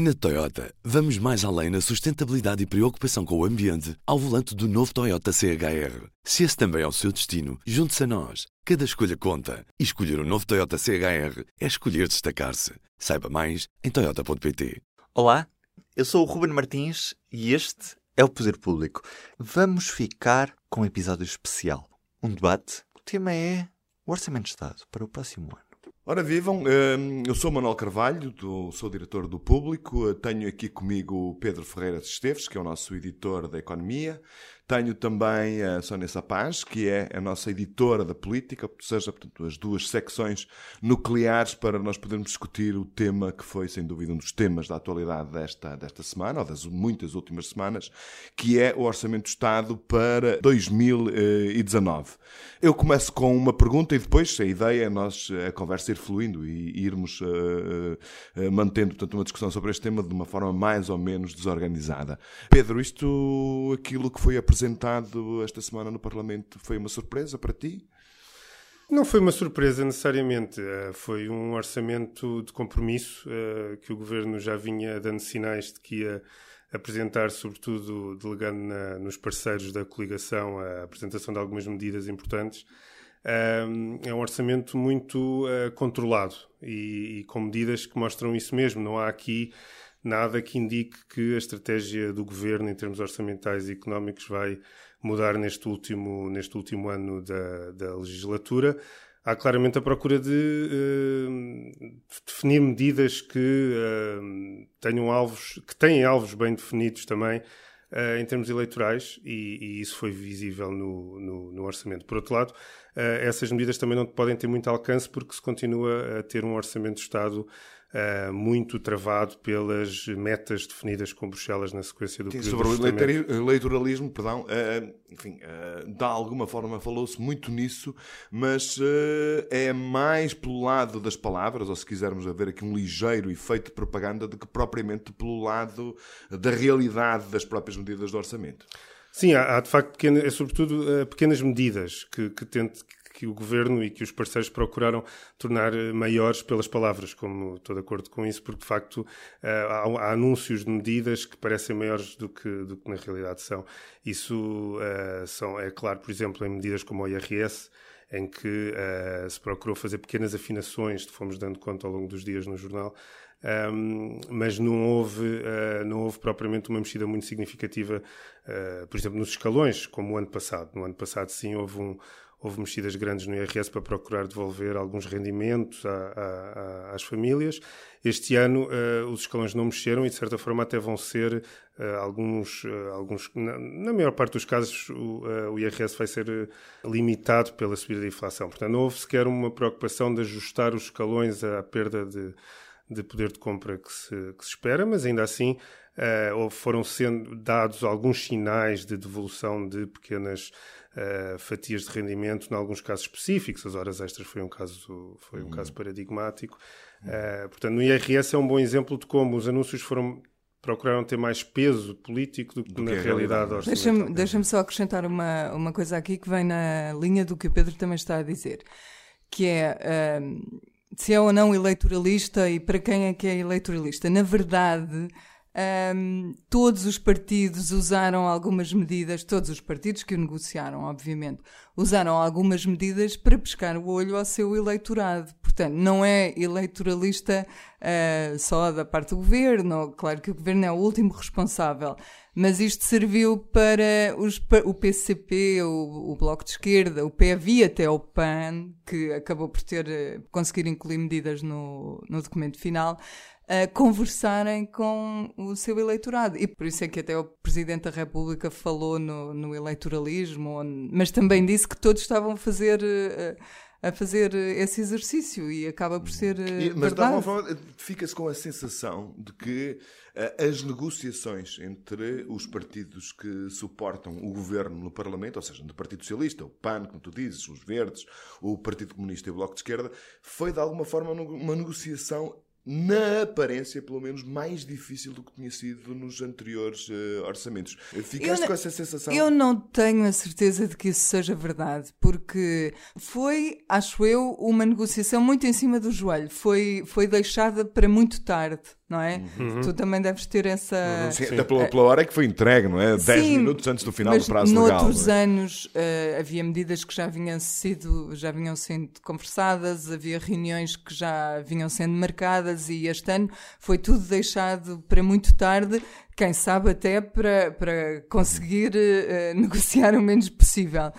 Na Toyota, vamos mais além na sustentabilidade e preocupação com o ambiente ao volante do novo Toyota CHR. Se esse também é o seu destino, junte-se a nós. Cada escolha conta. E escolher o um novo Toyota CHR é escolher destacar-se. Saiba mais em Toyota.pt. Olá, eu sou o Ruben Martins e este é o Poder Público. Vamos ficar com um episódio especial. Um debate. O tema é o Orçamento de Estado para o próximo ano. Ora vivam, hum, eu sou Manuel Carvalho, sou diretor do Público, tenho aqui comigo o Pedro Ferreira de Esteves, que é o nosso editor da Economia, tenho também a Sónia Sapaz, que é a nossa editora da política, ou seja, portanto, as duas secções nucleares para nós podermos discutir o tema que foi, sem dúvida, um dos temas da atualidade desta, desta semana, ou das muitas últimas semanas, que é o Orçamento do Estado para 2019. Eu começo com uma pergunta e depois a ideia é nós, a conversa ir fluindo e irmos uh, uh, mantendo, portanto, uma discussão sobre este tema de uma forma mais ou menos desorganizada. Pedro, isto, aquilo que foi apresentado apresentado esta semana no Parlamento foi uma surpresa para ti? Não foi uma surpresa necessariamente. Eh, foi um orçamento de compromisso eh, que o governo já vinha dando sinais de que ia apresentar, sobretudo delegando na, nos parceiros da coligação a apresentação de algumas medidas importantes. Eh, é um orçamento muito controlado e, e com medidas que mostram isso mesmo. Não há aqui nada que indique que a estratégia do governo em termos orçamentais e económicos vai mudar neste último, neste último ano da, da legislatura. Há claramente a procura de uh, definir medidas que uh, tenham alvos, que têm alvos bem definidos também uh, em termos eleitorais, e, e, isso foi visível no, no, no orçamento. Por outro lado, essas medidas também não podem ter muito alcance porque se continua a ter um orçamento de Estado uh, muito travado pelas metas definidas com Bruxelas na sequência do Sim, Sobre o eleitoralismo, perdão, uh, enfim, uh, de alguma forma falou-se muito nisso, mas é mais pelo lado das palavras, ou se quisermos haver aqui um ligeiro efeito de propaganda, do que propriamente pelo lado da realidade das próprias medidas do orçamento. Sim, há, há de facto pequena, é sobretudo pequenas medidas que, que, tente, que o governo e que os parceiros procuraram tornar eh, maiores pelas palavras, como estou de acordo com isso, porque de facto eh, há, anúncios de medidas que parecem maiores do que, do que na realidade são. Isso uh, são, é claro, por exemplo, em medidas como o IRS, em que uh, se procurou fazer pequenas afinações, fomos dando conta ao longo dos dias no jornal, um, mas não houve, uh, não houve propriamente uma mexida muito significativa, uh, por exemplo, nos escalões, como o ano passado. No ano passado, sim, houve um, houve mexidas grandes no IRS para procurar devolver alguns rendimentos a, a, a, às famílias. Este ano uh, os escalões não mexeram e, de certa forma, até vão ser uh, alguns, uh, alguns na, na, maior parte dos casos, o, o, IRS vai ser limitado pela subida da inflação. Portanto, não houve sequer uma preocupação de ajustar os escalões à perda de, de poder de compra que se, que se espera, mas ainda assim uh, foram sendo dados alguns sinais de devolução de pequenas uh, fatias de rendimento, em alguns casos específicos. As horas extras foi um caso, foi um uhum. caso paradigmático. Uh, portanto, no IRS é um bom exemplo de como os anúncios foram procuraram ter mais peso político do que do na que realidade Deixa-me deixa só acrescentar uma, uma coisa aqui que vem na linha do que o Pedro também está a dizer, que é uh, se é ou não eleitoralista e para quem é que é eleitoralista. Na verdade, um, todos os partidos usaram algumas medidas, todos os partidos que o negociaram, obviamente, usaram algumas medidas para pescar o olho ao seu eleitorado. Portanto, não é eleitoralista uh, só da parte do governo, claro que o governo é o último responsável, mas isto serviu para os, o PCP, o, o, Bloco de Esquerda, o PAV até o PAN, que acabou por ter, uh, conseguir incluir medidas no, no documento final, a conversarem com o seu eleitorado. E por isso é que até o Presidente da República falou no, no eleitoralismo, mas também disse que todos estavam a fazer. Eh, a fazer esse exercício e acaba por ser eh, e, mas de alguma forma fica-se com a sensação de que uh, as negociações entre os partidos que suportam o governo no Parlamento, ou seja, do Partido Socialista, o PAN, como tu dizes, os Verdes, o Partido Comunista e o Bloco de Esquerda, foi de alguma forma uma negociação na aparência, pelo menos, mais difícil do que tinha sido nos anteriores uh, orçamentos. Ficaste com essa sensação? Eu não tenho a certeza de que isso seja verdade, porque foi, acho eu, uma negociação muito em cima do joelho. Foi, foi deixada para muito tarde. Não é? Tu também deves ter essa. Sim, até pela, pela hora que foi entregue, não é? 10 Sim, minutos antes do final mas do prazo legal. noutros é? anos eh, havia medidas que já vinham sido já vinham sendo conversadas, havia reuniões que já vinham sendo marcadas e este ano foi tudo deixado para muito tarde, quem sabe até para, para conseguir eh, negociar o menos possível.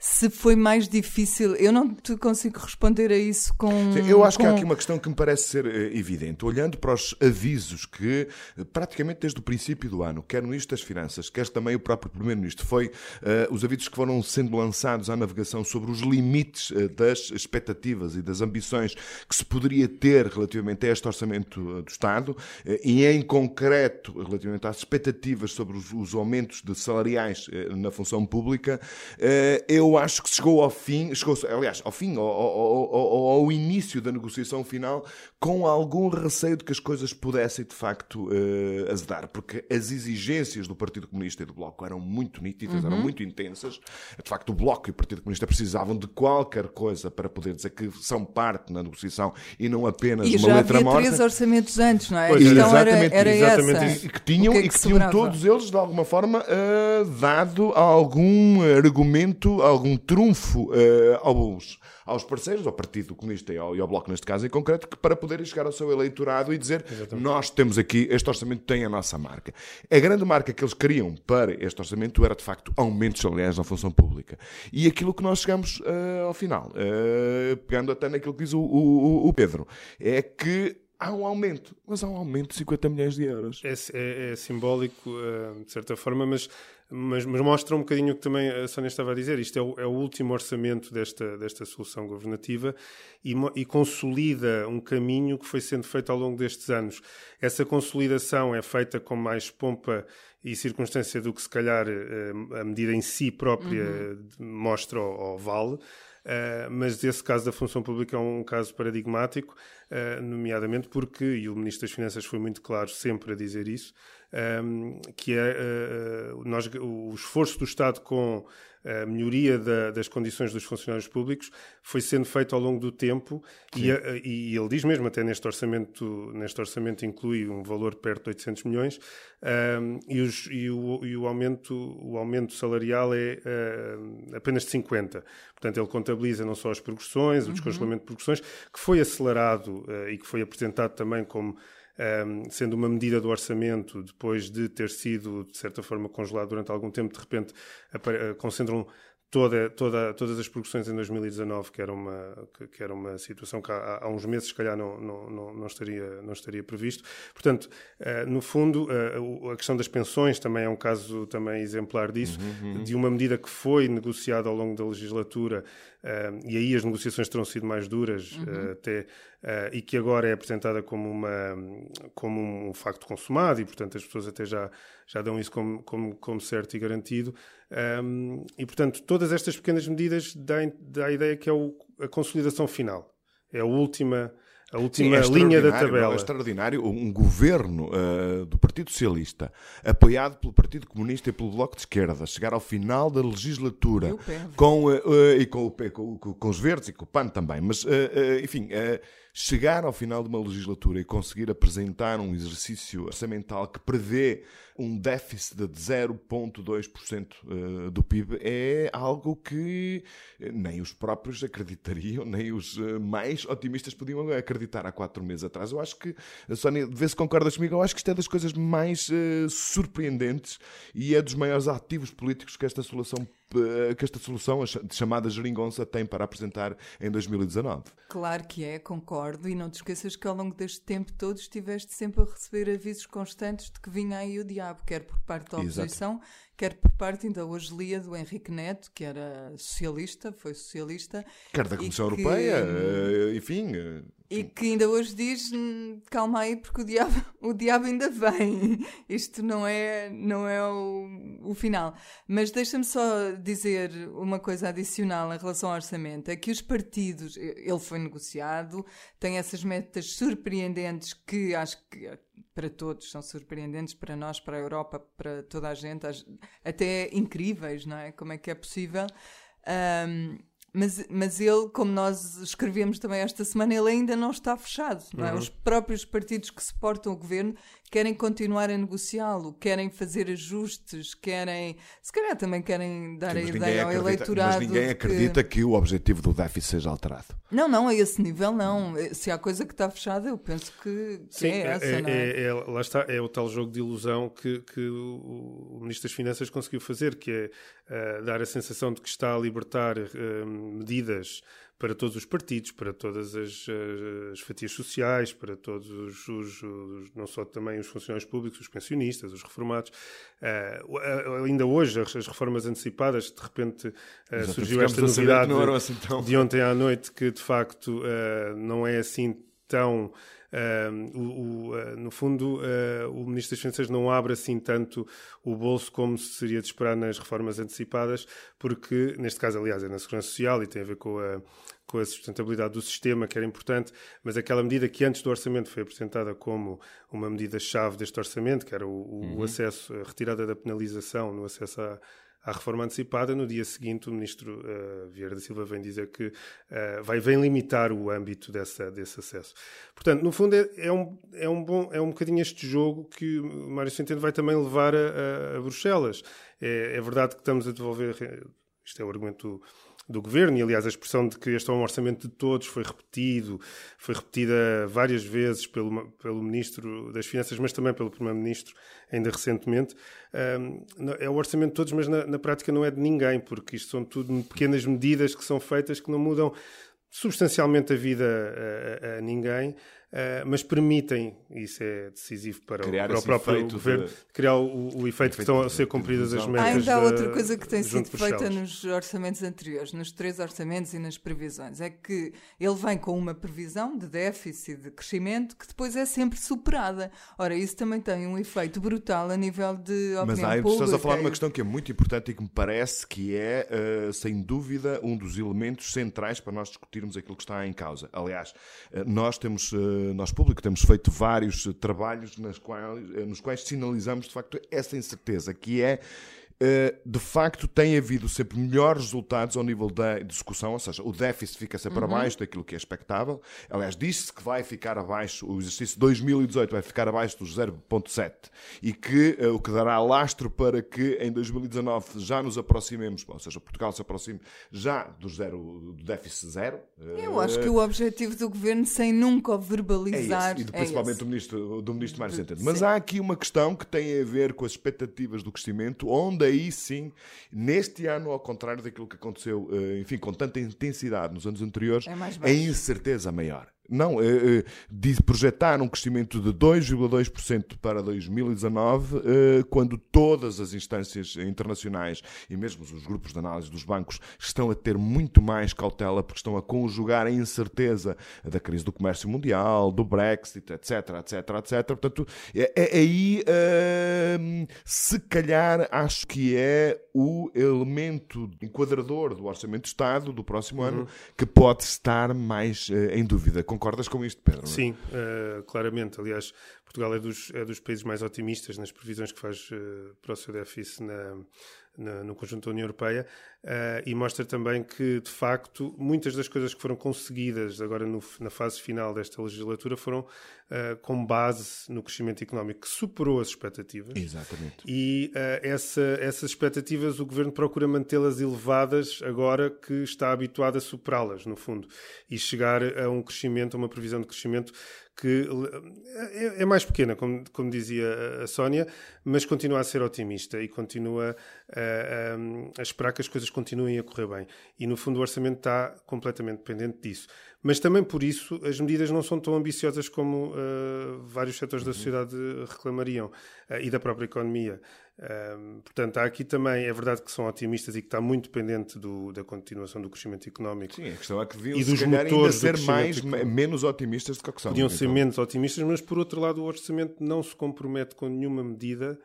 Se foi mais difícil, eu não te consigo responder a isso com. Sim, Eu acho que há com- aqui uma questão que me parece ser eh, evidente. Olhando para os avisos que, eh, praticamente desde o princípio do ano, quer no Ministro das Finanças, quer também o próprio Primeiro-Ministro, foi eh, os avisos que foram sendo lançados à navegação sobre os limites eh, das expectativas e das ambições que se poderia ter relativamente a este orçamento do Estado e, em concreto, relativamente às expectativas sobre os, os aumentos de salariais na função pública, eh, eu acho que chegou ao fim, chegou, aliás, ao fim, ao, ao- ao- ao início da negociação final, com algum receio de que as coisas pudessem de facto eh, azedar, porque as exigências do Partido Comunista e do Bloco eram muito nítidas, eram muito intensas. De facto, o Bloco e o Partido Comunista precisavam de qualquer coisa para poder dizer que são parte na negociação e não apenas E uma já letra morta. três orçamentos antes, não é? Pois, a questão era, exatamente, era exatamente essa. isso. E que tinham, que é e que que tinham todos eles, de alguma forma, eh, dado algum argumento, algum trunfo eh, aos, aos parceiros, ao Partido Comunista e ao, e ao Bloco, neste caso em concreto, que para poderem chegar ao seu eleitorado e dizer nós temos aqui, este orçamento tem a nossa marca. A grande marca que eles queriam para este orçamento era, de facto, aumentos salariais na função pública. E aquilo que nós chegamos eh, ao final, eh, pegando até naquilo que diz o, o- o Pedro, é que há um aumento, mas há um aumento de 50 milhões de euros. É, é- é simbólico, de certa forma, mas, mas, mas mostra um bocadinho o que também a Sónia estava a dizer. Isto é o, é o último orçamento desta, desta solução governativa e, e consolida um caminho que foi sendo feito ao longo destes anos. Essa consolidação é feita com mais pompa e circunstância do que, se calhar, eh, a medida em si própria mostra ou, ou vale. Uh, mas esse caso da função pública é um caso paradigmático, uh, nomeadamente porque, e o Ministro das Finanças foi muito claro sempre a dizer isso, um, que é uh, nós, o esforço do Estado com a melhoria da- das condições dos funcionários públicos foi sendo feito ao longo do tempo e, a- e ele diz mesmo, até neste orçamento, neste orçamento inclui um valor perto de 800 milhões um, e, os- e o, e o aumento, o aumento salarial é uh, apenas de 50. Portanto, ele contabiliza não só as progressões, o descongelamento de progressões, que foi acelerado uh, e que foi apresentado também como um, sendo uma medida do orçamento, depois de ter sido, de certa forma, congelado durante algum tempo, de repente uh, concentram toda, toda, todas as progressões em 2019, que era uma, que, que era uma situação que há, há uns meses, se calhar, não, não, não, não estaria, não estaria previsto. Portanto, uh, no fundo, uh, a questão das pensões também é um caso também exemplar disso, de uma medida que foi negociada ao longo da legislatura, e aí as negociações terão sido mais duras uh, até, uh, e que agora é apresentada como, uma, como um facto consumado, e portanto as pessoas até já, já dão isso como, como, como certo e garantido. Um, e portanto, todas estas pequenas medidas dão, dá a ideia que é o- a consolidação final. É a última, a última Sim, é linha da é? tabela. É extraordinário um governo ah, do Partido Socialista, apoiado pelo Partido Comunista e pelo Bloco de Esquerda, chegar ao final da legislatura com, ah, ah, e com, o P- com- com- com os Verdes e com o PAN também, mas enfim, chegar ao final de uma legislatura e conseguir apresentar um exercício orçamental que prevê um déficit de 0,2% eh, do PIB é algo que eh, nem os próprios acreditariam, nem os eh, mais otimistas podiam acreditar há quatro meses atrás. Eu acho que, Sónia, vê se concordas comigo, eu acho que isto é das coisas mais surpreendentes e é dos maiores ativos políticos que esta solução, que esta solução chamada geringonça tem para apresentar em 2019. Claro que é, concordo, e não te esqueças que ao longo deste tempo todo estiveste sempre a receber avisos constantes de que vinha aí o diabo, quer por parte da Exato. oposição, quer por parte, ainda hoje lia, do Henrique Neto, que era socialista, foi socialista, Quer da Comissão que- Europeia, eh, enfim. Eh, e que ainda hoje diz, "Hum, calma aí, porque o diabo, o diabo ainda vem. Isto não é, não é o, o final. Mas deixa-me só dizer uma coisa adicional em relação ao orçamento. É que os partidos, ele foi negociado, tem essas metas surpreendentes que acho que para todos são surpreendentes, para nós, para a Europa, para toda a gente, até incríveis, não é? Como é que é possível? Ahm, mas, mas ele, como nós escrevemos também esta semana, ele ainda não está fechado. Não é? Os próprios partidos que suportam o governo querem continuar a negociá-lo, querem fazer ajustes, querem. Se calhar também querem dar Sim, a ideia ao acredita- eleitorado. Mas ninguém acredita que... o objetivo do déficit seja alterado. Não, não, a esse nível não. Se há coisa que está fechada, eu penso que, que Sim, é essa, não é? é- é- lá está, é o tal jogo de ilusão que, que o, Ministro das Finanças conseguiu fazer, que é eh, dar a sensação de que está a libertar eh, medidas para todos os partidos, para todas as, eh, as fatias sociais, para todos os, os- os- não só também os funcionários públicos, os pensionistas, os reformados. A- ainda hoje, as, as reformas antecipadas, de repente Exato, surgiu esta novidade assim de ontem à noite que de facto eh, não é assim tão. eh, o- o, eh, no fundo, eh, o Ministro das Finanças não abre assim tanto o bolso como se seria de esperar nas reformas antecipadas, porque, neste caso, aliás, é na Segurança Social e tem a ver com a, com a sustentabilidade do sistema, que era importante, mas aquela medida que antes do orçamento foi apresentada como uma medida-chave deste orçamento, que era o, o- o acesso, a retirada da penalização no acesso à, à reforma antecipada, no dia seguinte o ministro eh, Vieira da Silva vem dizer que eh, vai vem limitar o âmbito dessa, desse acesso. Portanto, no fundo é, é um, é um bom é um bocadinho este jogo que o Mário Centeno vai também levar a, a- a Bruxelas. É, é verdade que estamos a devolver eh, isto é o argumento do governo, e aliás a expressão de que este é um orçamento de todos foi repetido, foi repetida várias vezes pelo, pelo Ministro das Finanças, mas também pelo Primeiro-Ministro, ainda recentemente. É o orçamento de todos, mas na, na prática não é de ninguém, porque isto são tudo pequenas medidas que são feitas que não mudam substancialmente a vida a, a- a ninguém, ah, mas permitem, e isso é decisivo para, o, Criar para o próprio efeito governo, de- criar o, o efeito que estão a de- ser cumpridas as metas. Há ainda há outra coisa que tem sido feita nos orçamentos anteriores, nos três orçamentos e nas previsões. É que ele vem com uma previsão de déficit, de crescimento, que depois é sempre superada. Ora, isso também tem um efeito brutal a nível de opinião Mas aí tu pública. estás a falar de uma questão que é muito importante e que me parece que é, eh, sem dúvida, um dos elementos centrais para nós discutirmos aquilo que está em causa. Aliás, eh, nós temos, eh, nós público, temos feito vários eh, trabalhos nas quais, eh, nos quais sinalizamos, de facto, essa incerteza, que é eh, de facto tem havido sempre melhores resultados ao nível da execução, ou seja, o déficit fica sempre abaixo daquilo que é expectável. Aliás, diz-se que vai ficar abaixo, o exercício de 2018 vai ficar abaixo dos 0,7 e que eh, o que dará lastro para que em 2019 já nos aproximemos, ou seja, Portugal se aproxime já do, zero, do déficit zero. Eu acho que o objetivo do governo, sem nunca É verbalizar, esse, e do- é principalmente esse. do ministro, do ministro Mário Centeno. Mas há aqui uma questão que tem a ver com as expectativas do crescimento, onde aí sim, neste ano, ao contrário daquilo que aconteceu, eh, enfim, com tanta intensidade nos anos anteriores, É a incerteza maior. Não, eh, eh, de projetar um crescimento de 2,2% para 2019, eh, quando todas as instâncias internacionais e mesmo os grupos de análise dos bancos estão a ter muito mais cautela porque estão a conjugar a incerteza da crise do comércio mundial, do Brexit, etc, etc, etc. Portanto, é, é aí, eh, se calhar, acho que é o elemento enquadrador do Orçamento de Estado do próximo ano que pode estar mais eh, em dúvida. Concordas com isto, Pedro? Sim, eh, claramente. Aliás, Portugal é dos, é dos países mais otimistas nas previsões que faz eh, para o seu déficit na, na- no conjunto da União Europeia eh, e mostra também que, de facto, muitas das coisas que foram conseguidas agora no- na fase final desta legislatura foram eh, com base no crescimento económico que superou as expectativas. Exatamente. E eh, essa- essas expectativas o governo procura mantê-las elevadas agora que está habituado a superá-las, no fundo, e chegar a um crescimento, a uma previsão de crescimento que é, é mais pequena, como, como dizia a Sónia, mas continua a ser otimista e continua a, a- a esperar que as coisas continuem a correr bem. E no fundo o orçamento está completamente dependente disso. Mas também por isso as medidas não são tão ambiciosas como eh, vários setores da sociedade reclamariam eh, e da própria economia. Um, portanto, há aqui também, é verdade que são otimistas e que está muito dependente do- da continuação do crescimento económico. Sim, a questão é que deviam E se dos ainda motores ser mais, económico. menos otimistas do que são. Podiam ser Então, menos otimistas, mas por outro lado, o orçamento não se compromete com nenhuma medida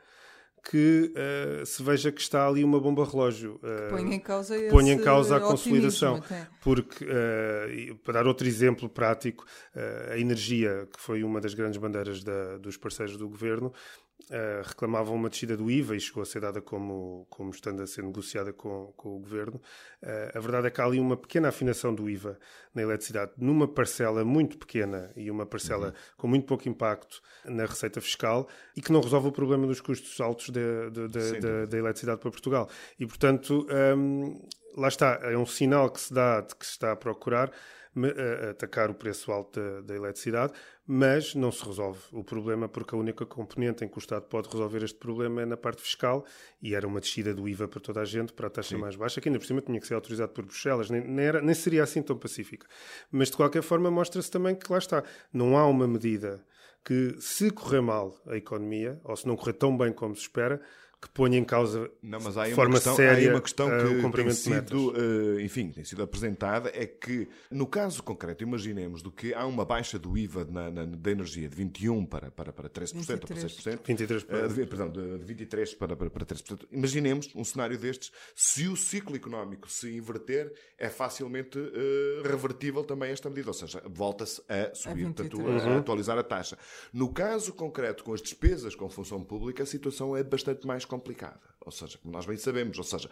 que eh, se veja que está ali uma bomba relógio. eh, Põe em causa que ponha em causa a consolidação. até. Porque, e para dar outro exemplo prático, a energia, que foi uma das grandes bandeiras da- dos parceiros do governo, uh, reclamavam uma descida do IVA e chegou a ser dada como, como estando a ser negociada com, com o governo. Uh, a verdade é que há ali uma pequena afinação do IVA na eletricidade, numa parcela muito pequena e uma parcela uhum. com muito pouco impacto na receita fiscal e que não resolve o problema dos custos altos da eletricidade para Portugal. E, portanto, um, lá está, é um sinal que se dá de que se está a procurar atacar o preço alto da, da, eletricidade, mas não se resolve o problema porque a única componente em que o Estado pode resolver este problema é na parte fiscal e era uma descida do IVA para toda a gente, para a taxa Sim. mais baixa, que ainda por cima tinha que ser autorizado por Bruxelas, nem, nem, era, nem seria assim tão pacífica. Mas de qualquer forma mostra-se também que lá está, não há uma medida que se correr mal a economia, ou se não correr tão bem como se espera, que ponha em causa não, mas há de forma questão, séria há uma questão que, uh, tem sido, uh, enfim, tem sido apresentada é que no caso concreto imaginemos do que há uma baixa do IVA na, na, da energia de 21 para para para 13% 23. ou para 6%, 23 para... Uh, de, perdão, de, de 23 para, para para 13%. Imaginemos um cenário destes, se o ciclo económico se inverter, é facilmente uh, revertível também esta medida, ou seja, volta-se a subir, a portanto, a atualizar a taxa. No caso concreto com as despesas com função pública, a situação é bastante mais complicada. Ou seja, como nós bem sabemos, ou seja,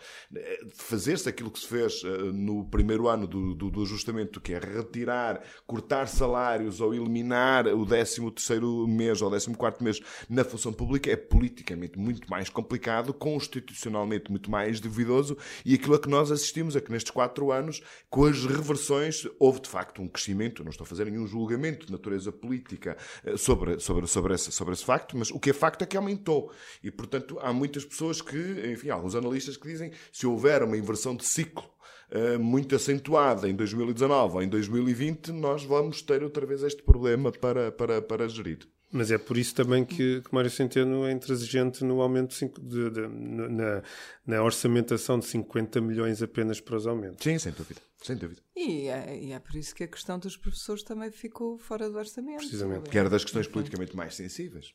fazer-se aquilo que se fez uh, no primeiro ano do, do, do, ajustamento, que é retirar, cortar salários ou eliminar o 13 terceiro mês ou 14 quarto mês na função pública, é politicamente muito mais complicado, constitucionalmente muito mais duvidoso, e aquilo a que nós assistimos é que nestes quatro anos, com as reversões, houve de facto um crescimento, não estou a fazer nenhum julgamento de natureza política uh, sobre, sobre, sobre, esse, sobre esse facto, mas o que é facto é que aumentou. E, portanto, há muitas pessoas que, enfim, há alguns analistas que dizem se houver uma inversão de ciclo uh, muito acentuada em 2019 ou em 2020, nós vamos ter outra vez este problema para, para, para gerir. Mas é por isso também que, que Mário Centeno é intransigente no aumento de, de, de, na, na, orçamentação de 50 milhões apenas para os aumentos. Sim, sem dúvida. Sem dúvida. E é, e é por isso que a questão dos professores também ficou fora do orçamento. Precisamente. Que era das questões politicamente mais sensíveis.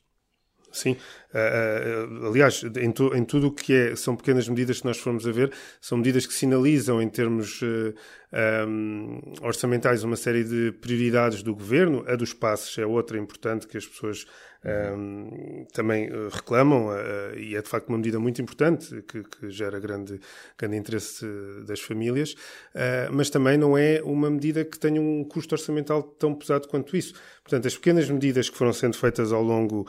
Sim, uh, uh, aliás, em, tu, em, tudo o que é, são pequenas medidas que nós formos a ver, são medidas que sinalizam em termos uh, um, orçamentais uma série de prioridades do governo. A dos passos é outra importante que as pessoas um, também reclamam e é de facto uma medida muito importante que, que gera grande, grande interesse das famílias, mas também não é uma medida que tenha um custo orçamental tão pesado quanto isso. Portanto, as pequenas medidas que foram sendo feitas ao longo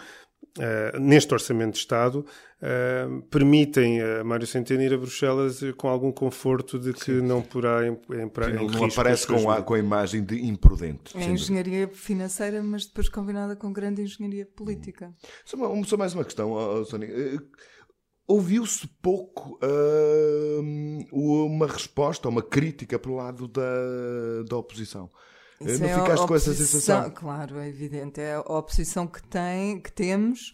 Uh, neste Orçamento de Estado, uh, permitem a Mário Centeno ir a Bruxelas com algum conforto de que Sim. não porá em, em, em Não aparece com a, com a imagem de imprudente. É engenharia financeira, mas depois combinada com grande engenharia política. Hum. Só, uma, só, mais uma questão, oh, Sónia. Uh, Ouviu-se pouco uh, uma resposta, uma crítica pelo lado da, da oposição. Isso não é ficaste com essa sensação? Claro, é evidente. É a oposição que, tem, que temos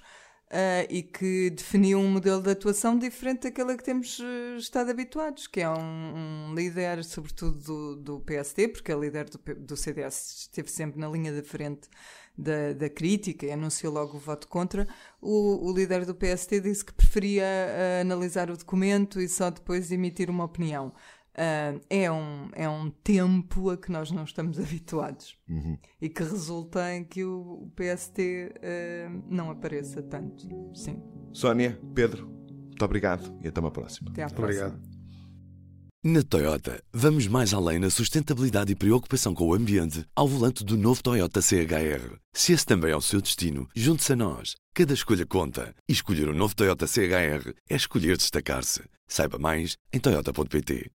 uh, e que definiu um modelo de atuação diferente daquele a que temos uh, estado habituados, que é um, um líder, sobretudo do, do, PSD, porque a líder do, do CDS esteve sempre na linha da frente da, da crítica e anunciou logo o voto contra. O, o líder do PSD disse que preferia uh, analisar o documento e só depois emitir uma opinião. Uh, é, um, é um tempo a que nós não estamos habituados uhum. e que resulta em que o, o PST uh, ah, não apareça tanto. Sim. Sónia, Pedro, muito obrigado e até uma próxima. Até à próxima. Obrigado. Na Toyota, vamos mais além na sustentabilidade e preocupação com o ambiente ao volante do novo Toyota CHR. Se esse também é o seu destino, junte-se a nós. Cada escolha conta. E escolher o um novo Toyota CHR é escolher destacar-se. Saiba mais em Toyota.pt.